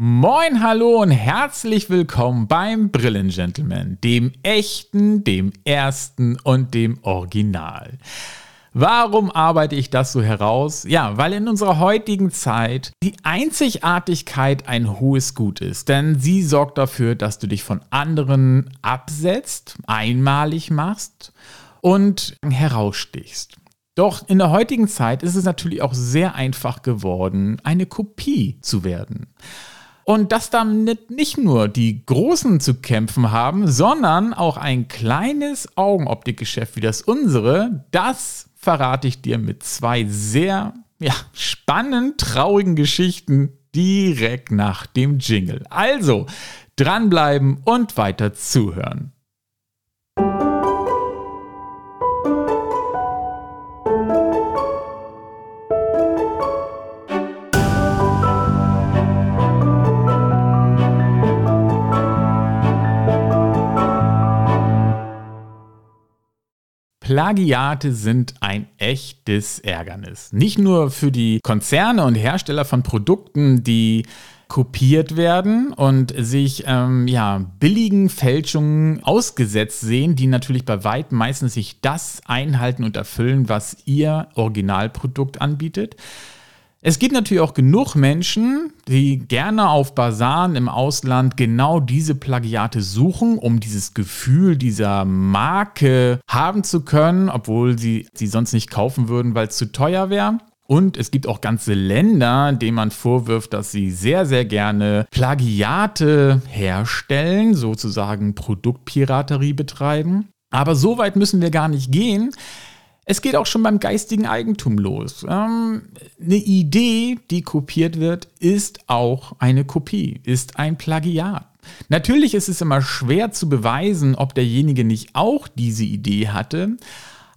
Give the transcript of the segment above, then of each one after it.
Moin, hallo und herzlich willkommen beim Brillengentleman, dem echten, dem ersten und dem Original. Warum arbeite ich das so heraus? Ja, weil in unserer heutigen Zeit die Einzigartigkeit ein hohes Gut ist, denn sie sorgt dafür, dass du dich von anderen absetzt, einmalig machst und herausstichst. Doch in der heutigen Zeit ist es natürlich auch sehr einfach geworden, eine Kopie zu werden. Und dass damit nicht nur die Großen zu kämpfen haben, sondern auch ein kleines Augenoptikgeschäft wie das unsere, das verrate ich dir mit zwei sehr ja, spannend traurigen Geschichten direkt nach dem Jingle. Also dranbleiben und weiter zuhören. Plagiate sind ein echtes Ärgernis. Nicht nur für die Konzerne und Hersteller von Produkten, die kopiert werden und sich ähm, ja, billigen Fälschungen ausgesetzt sehen, die natürlich bei weitem meistens sich das einhalten und erfüllen, was ihr Originalprodukt anbietet. Es gibt natürlich auch genug Menschen, die gerne auf Basaren im Ausland genau diese Plagiate suchen, um dieses Gefühl dieser Marke haben zu können, obwohl sie sie sonst nicht kaufen würden, weil es zu teuer wäre. Und es gibt auch ganze Länder, denen man vorwirft, dass sie sehr, sehr gerne Plagiate herstellen, sozusagen Produktpiraterie betreiben. Aber so weit müssen wir gar nicht gehen. Es geht auch schon beim geistigen Eigentum los. Ähm, eine Idee, die kopiert wird, ist auch eine Kopie, ist ein Plagiat. Natürlich ist es immer schwer zu beweisen, ob derjenige nicht auch diese Idee hatte.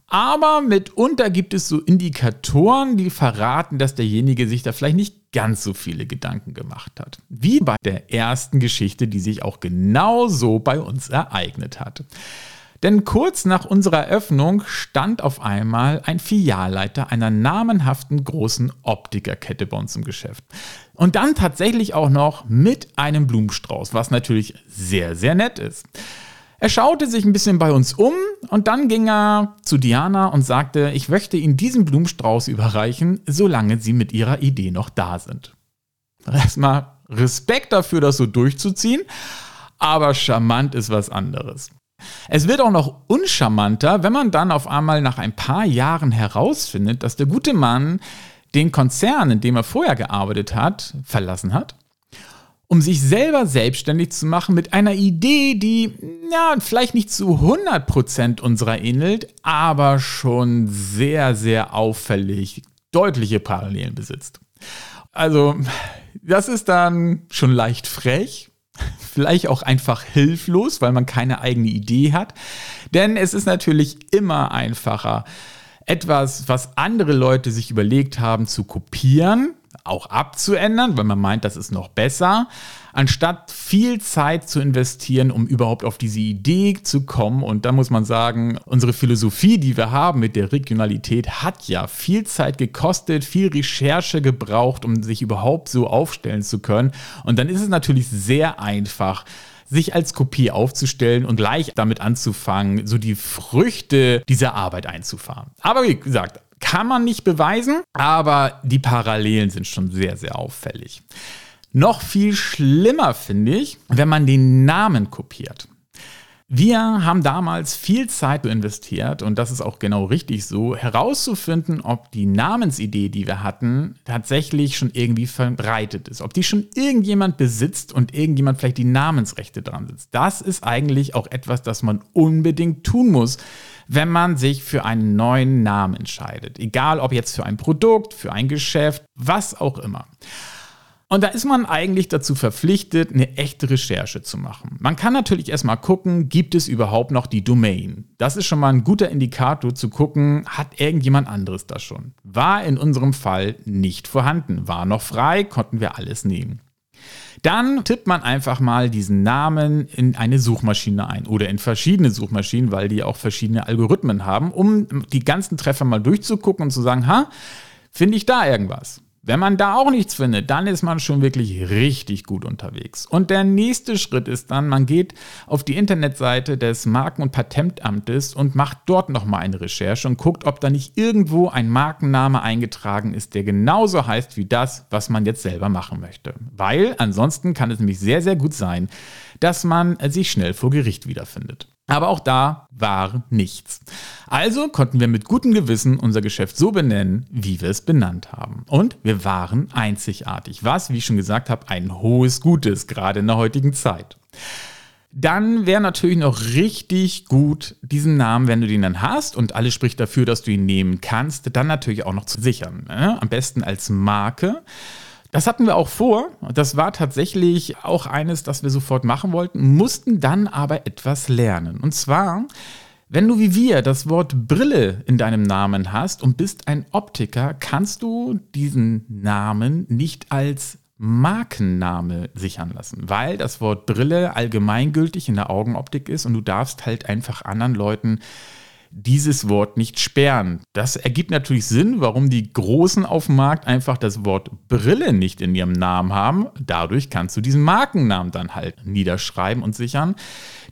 Aber mitunter gibt es so Indikatoren, die verraten, dass derjenige sich da vielleicht nicht ganz so viele Gedanken gemacht hat. Wie bei der ersten Geschichte, die sich auch genau so bei uns ereignet hat. Denn kurz nach unserer Eröffnung stand auf einmal ein Filialleiter einer namenhaften großen Optikerkette bei uns im Geschäft. Und dann tatsächlich auch noch mit einem Blumenstrauß, was natürlich sehr, sehr nett ist. Er schaute sich ein bisschen bei uns um und dann ging er zu Diana und sagte, ich möchte Ihnen diesen Blumenstrauß überreichen, solange Sie mit Ihrer Idee noch da sind. Erstmal Respekt dafür, das so durchzuziehen, aber charmant ist was anderes. Es wird auch noch uncharmanter, wenn man dann auf einmal nach ein paar Jahren herausfindet, dass der gute Mann den Konzern, in dem er vorher gearbeitet hat, verlassen hat, um sich selber selbstständig zu machen mit einer Idee, die ja, vielleicht nicht zu 100% unserer ähnelt, aber schon sehr, sehr auffällig deutliche Parallelen besitzt. Also, das ist dann schon leicht frech, vielleicht auch einfach hilflos, weil man keine eigene Idee hat. Denn es ist natürlich immer einfacher, etwas, was andere Leute sich überlegt haben, zu kopieren, auch abzuändern, weil man meint, das ist noch besser, anstatt viel Zeit zu investieren, um überhaupt auf diese Idee zu kommen. Und da muss man sagen, unsere Philosophie, die wir haben mit der Regionalität, hat ja viel Zeit gekostet, viel Recherche gebraucht, um sich überhaupt so aufstellen zu können. Und dann ist es natürlich sehr einfach, sich als Kopie aufzustellen und gleich damit anzufangen, so die Früchte dieser Arbeit einzufahren. Aber wie gesagt, kann man nicht beweisen, aber die Parallelen sind schon sehr, sehr auffällig. Noch viel schlimmer finde ich, wenn man den Namen kopiert. Wir haben damals viel Zeit investiert und das ist auch genau richtig so, herauszufinden, ob die Namensidee, die wir hatten, tatsächlich schon irgendwie verbreitet ist. Ob die schon irgendjemand besitzt und irgendjemand vielleicht die Namensrechte dran sitzt. Das ist eigentlich auch etwas, das man unbedingt tun muss, wenn man sich für einen neuen Namen entscheidet. Egal ob jetzt für ein Produkt, für ein Geschäft, was auch immer. Und da ist man eigentlich dazu verpflichtet, eine echte Recherche zu machen. Man kann natürlich erstmal gucken, gibt es überhaupt noch die Domain? Das ist schon mal ein guter Indikator zu gucken, hat irgendjemand anderes das schon? War in unserem Fall nicht vorhanden, war noch frei, konnten wir alles nehmen. Dann tippt man einfach mal diesen Namen in eine Suchmaschine ein oder in verschiedene Suchmaschinen, weil die auch verschiedene Algorithmen haben, um die ganzen Treffer mal durchzugucken und zu sagen, ha, finde ich da irgendwas? Wenn man da auch nichts findet, dann ist man schon wirklich richtig gut unterwegs. Und der nächste Schritt ist dann, man geht auf die Internetseite des Marken- und Patentamtes und macht dort nochmal eine Recherche und guckt, ob da nicht irgendwo ein Markenname eingetragen ist, der genauso heißt wie das, was man jetzt selber machen möchte. Weil ansonsten kann es nämlich sehr, sehr gut sein, dass man sich schnell vor Gericht wiederfindet. Aber auch da war nichts. Also konnten wir mit gutem Gewissen unser Geschäft so benennen, wie wir es benannt haben. Und wir waren einzigartig, was, wie ich schon gesagt habe, ein hohes Gutes, gerade in der heutigen Zeit. Dann wäre natürlich noch richtig gut, diesen Namen, wenn du den dann hast und alles spricht dafür, dass du ihn nehmen kannst, dann natürlich auch noch zu sichern. Ne? Am besten als Marke. Das hatten wir auch vor. Das war tatsächlich auch eines, das wir sofort machen wollten, mussten dann aber etwas lernen. Und zwar, wenn du wie wir das Wort Brille in deinem Namen hast und bist ein Optiker, kannst du diesen Namen nicht als Markenname sichern lassen, weil das Wort Brille allgemeingültig in der Augenoptik ist und du darfst halt einfach anderen Leuten dieses Wort nicht sperren. Das ergibt natürlich Sinn, warum die Großen auf dem Markt einfach das Wort Brille nicht in ihrem Namen haben. Dadurch kannst du diesen Markennamen dann halt niederschreiben und sichern.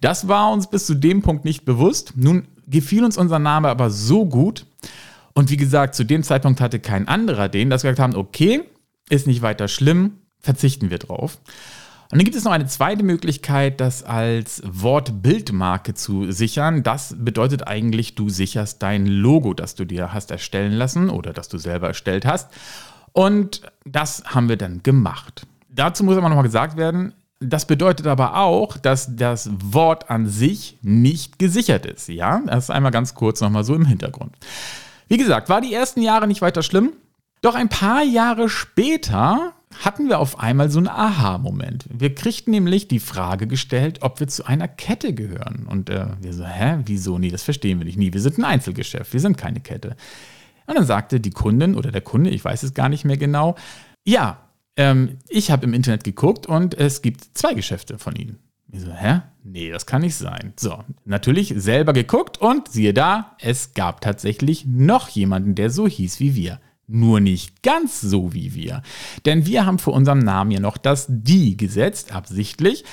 Das war uns bis zu dem Punkt nicht bewusst. Nun gefiel uns unser Name aber so gut. Und wie gesagt, zu dem Zeitpunkt hatte kein anderer den, dass wir gesagt haben, okay, ist nicht weiter schlimm, verzichten wir drauf. Und dann gibt es noch eine zweite Möglichkeit, das als Wortbildmarke zu sichern. Das bedeutet eigentlich, du sicherst dein Logo, das du dir hast erstellen lassen oder das du selber erstellt hast. Und das haben wir dann gemacht. Dazu muss aber nochmal gesagt werden, das bedeutet aber auch, dass das Wort an sich nicht gesichert ist. Ja, das ist einmal ganz kurz nochmal so im Hintergrund. Wie gesagt, war die ersten Jahre nicht weiter schlimm. Doch ein paar Jahre später hatten wir auf einmal so einen Aha-Moment. Wir kriegten nämlich die Frage gestellt, ob wir zu einer Kette gehören. Und äh, wir so, hä, wieso? Nee, das verstehen wir nicht. Nie, wir sind ein Einzelgeschäft, wir sind keine Kette. Und dann sagte die Kundin oder der Kunde, ich weiß es gar nicht mehr genau, ja, ähm, ich habe im Internet geguckt und es gibt zwei Geschäfte von Ihnen. Ich so, hä? Nee, das kann nicht sein. So, natürlich selber geguckt und siehe da, es gab tatsächlich noch jemanden, der so hieß wie wir. Nur nicht ganz so wie wir. Denn wir haben vor unserem Namen ja noch das Die gesetzt, absichtlich.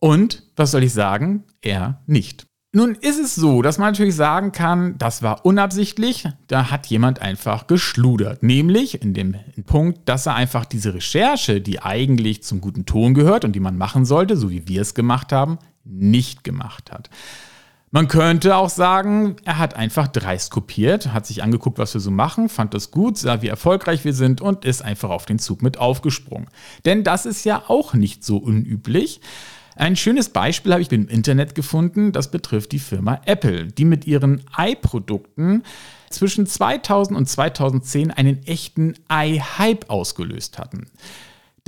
Und, was soll ich sagen, er nicht. Nun ist es so, dass man natürlich sagen kann, das war unabsichtlich, da hat jemand einfach geschludert. Nämlich in dem Punkt, dass er einfach diese Recherche, die eigentlich zum guten Ton gehört und die man machen sollte, so wie wir es gemacht haben, nicht gemacht hat. Man könnte auch sagen, er hat einfach dreist kopiert, hat sich angeguckt, was wir so machen, fand das gut, sah, wie erfolgreich wir sind und ist einfach auf den Zug mit aufgesprungen. Denn das ist ja auch nicht so unüblich. Ein schönes Beispiel habe ich im Internet gefunden, das betrifft die Firma Apple, die mit ihren i-Produkten zwischen 2000 und 2010 einen echten i-Hype ausgelöst hatten.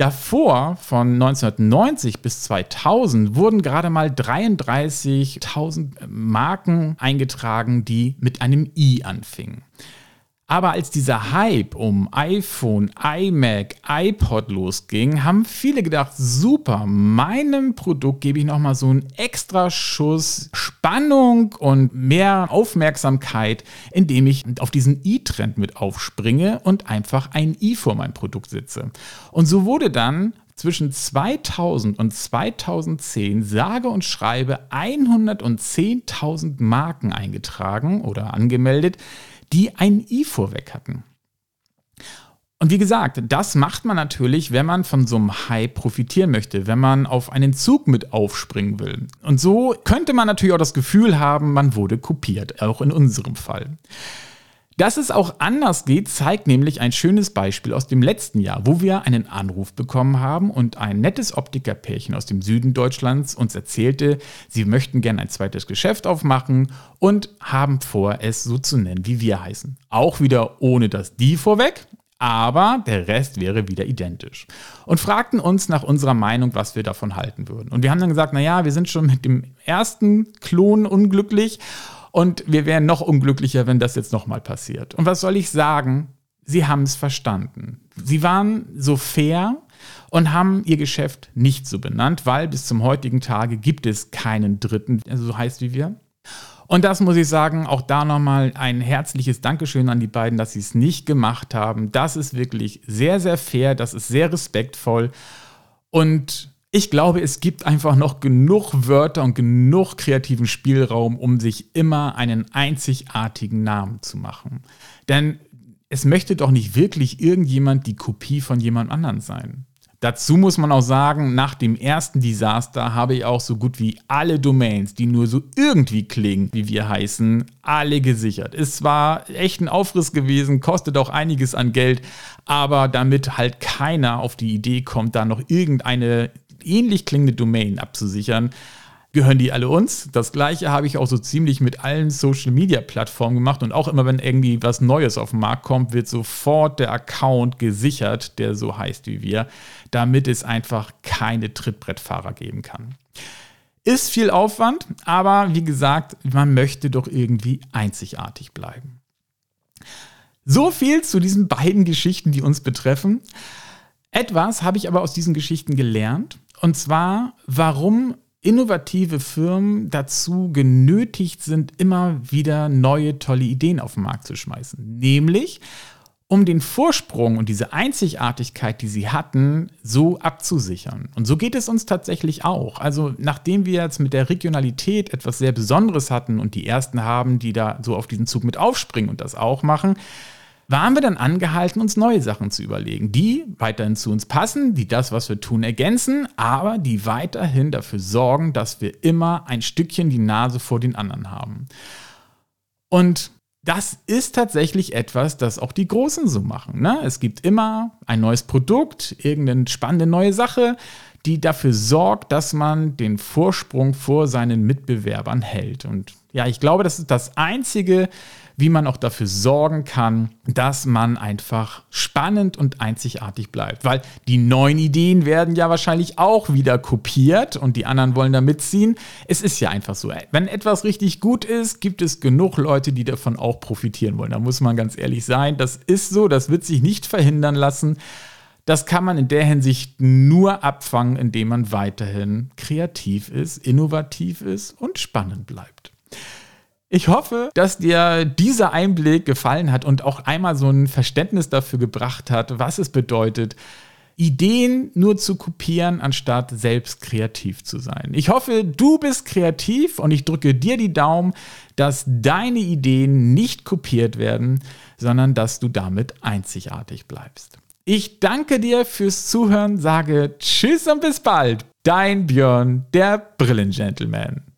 Davor, von 1990 bis 2000, wurden gerade mal 33.000 Marken eingetragen, die mit einem I anfingen. Aber als dieser Hype um iPhone, iMac, iPod losging, haben viele gedacht, super, meinem Produkt gebe ich nochmal so einen extra Schuss Spannung und mehr Aufmerksamkeit, indem ich auf diesen i-Trend mit aufspringe und einfach ein i vor mein Produkt setze. Und so wurde dann zwischen 2000 und 2010 sage und schreibe 110.000 Marken eingetragen oder angemeldet, die ein i vorweg hatten. Und wie gesagt, das macht man natürlich, wenn man von so einem Hype profitieren möchte, wenn man auf einen Zug mit aufspringen will. Und so könnte man natürlich auch das Gefühl haben, man wurde kopiert, auch in unserem Fall. Dass es auch anders geht, zeigt nämlich ein schönes Beispiel aus dem letzten Jahr, wo wir einen Anruf bekommen haben und ein nettes Optikerpärchen aus dem Süden Deutschlands uns erzählte, sie möchten gerne ein zweites Geschäft aufmachen und haben vor, es so zu nennen, wie wir heißen. Auch wieder ohne das die vorweg, aber der Rest wäre wieder identisch. Und fragten uns nach unserer Meinung, was wir davon halten würden. Und wir haben dann gesagt, naja, wir sind schon mit dem ersten Klon unglücklich und wir wären noch unglücklicher, wenn das jetzt nochmal passiert. Und was soll ich sagen? Sie haben es verstanden. Sie waren so fair und haben ihr Geschäft nicht so benannt, weil bis zum heutigen Tage gibt es keinen Dritten, der so heißt wie wir. Und das muss ich sagen, auch da nochmal ein herzliches Dankeschön an die beiden, dass sie es nicht gemacht haben. Das ist wirklich sehr, sehr fair, das ist sehr respektvoll. Und ich glaube, es gibt einfach noch genug Wörter und genug kreativen Spielraum, um sich immer einen einzigartigen Namen zu machen. Denn es möchte doch nicht wirklich irgendjemand die Kopie von jemand anderem sein. Dazu muss man auch sagen, nach dem ersten Desaster habe ich auch so gut wie alle Domains, die nur so irgendwie klingen, wie wir heißen, alle gesichert. Es war echt ein Aufriss gewesen, kostet auch einiges an Geld, aber damit halt keiner auf die Idee kommt, da noch irgendeine ähnlich klingende Domain abzusichern, gehören die alle uns. Das gleiche habe ich auch so ziemlich mit allen Social Media Plattformen gemacht und auch immer wenn irgendwie was Neues auf den Markt kommt, wird sofort der Account gesichert, der so heißt wie wir, damit es einfach keine Trittbrettfahrer geben kann. Ist viel Aufwand, aber wie gesagt, man möchte doch irgendwie einzigartig bleiben. So viel zu diesen beiden Geschichten, die uns betreffen. Etwas habe ich aber aus diesen Geschichten gelernt. Und zwar, warum innovative Firmen dazu genötigt sind, immer wieder neue tolle Ideen auf den Markt zu schmeißen. Nämlich, um den Vorsprung und diese Einzigartigkeit, die sie hatten, so abzusichern. Und so geht es uns tatsächlich auch. Also nachdem wir jetzt mit der Regionalität etwas sehr Besonderes hatten und die ersten haben, die da so auf diesen Zug mit aufspringen und das auch machen, waren wir dann angehalten, uns neue Sachen zu überlegen, die weiterhin zu uns passen, die das, was wir tun, ergänzen, aber die weiterhin dafür sorgen, dass wir immer ein Stückchen die Nase vor den anderen haben. Und das ist tatsächlich etwas, das auch die Großen so machen. Ne? Es gibt immer ein neues Produkt, irgendeine spannende neue Sache, die dafür sorgt, dass man den Vorsprung vor seinen Mitbewerbern hält. Und ja, ich glaube, das ist das Einzige, wie man auch dafür sorgen kann, dass man einfach spannend und einzigartig bleibt. Weil die neuen Ideen werden ja wahrscheinlich auch wieder kopiert und die anderen wollen da mitziehen. Es ist ja einfach so. Wenn etwas richtig gut ist, gibt es genug Leute, die davon auch profitieren wollen. Da muss man ganz ehrlich sein. Das ist so, das wird sich nicht verhindern lassen. Das kann man in der Hinsicht nur abfangen, indem man weiterhin kreativ ist, innovativ ist und spannend bleibt. Ich hoffe, dass dir dieser Einblick gefallen hat und auch einmal so ein Verständnis dafür gebracht hat, was es bedeutet, Ideen nur zu kopieren, anstatt selbst kreativ zu sein. Ich hoffe, du bist kreativ und ich drücke dir die Daumen, dass deine Ideen nicht kopiert werden, sondern dass du damit einzigartig bleibst. Ich danke dir fürs Zuhören, sage Tschüss und bis bald. Dein Björn, der Brillengentleman.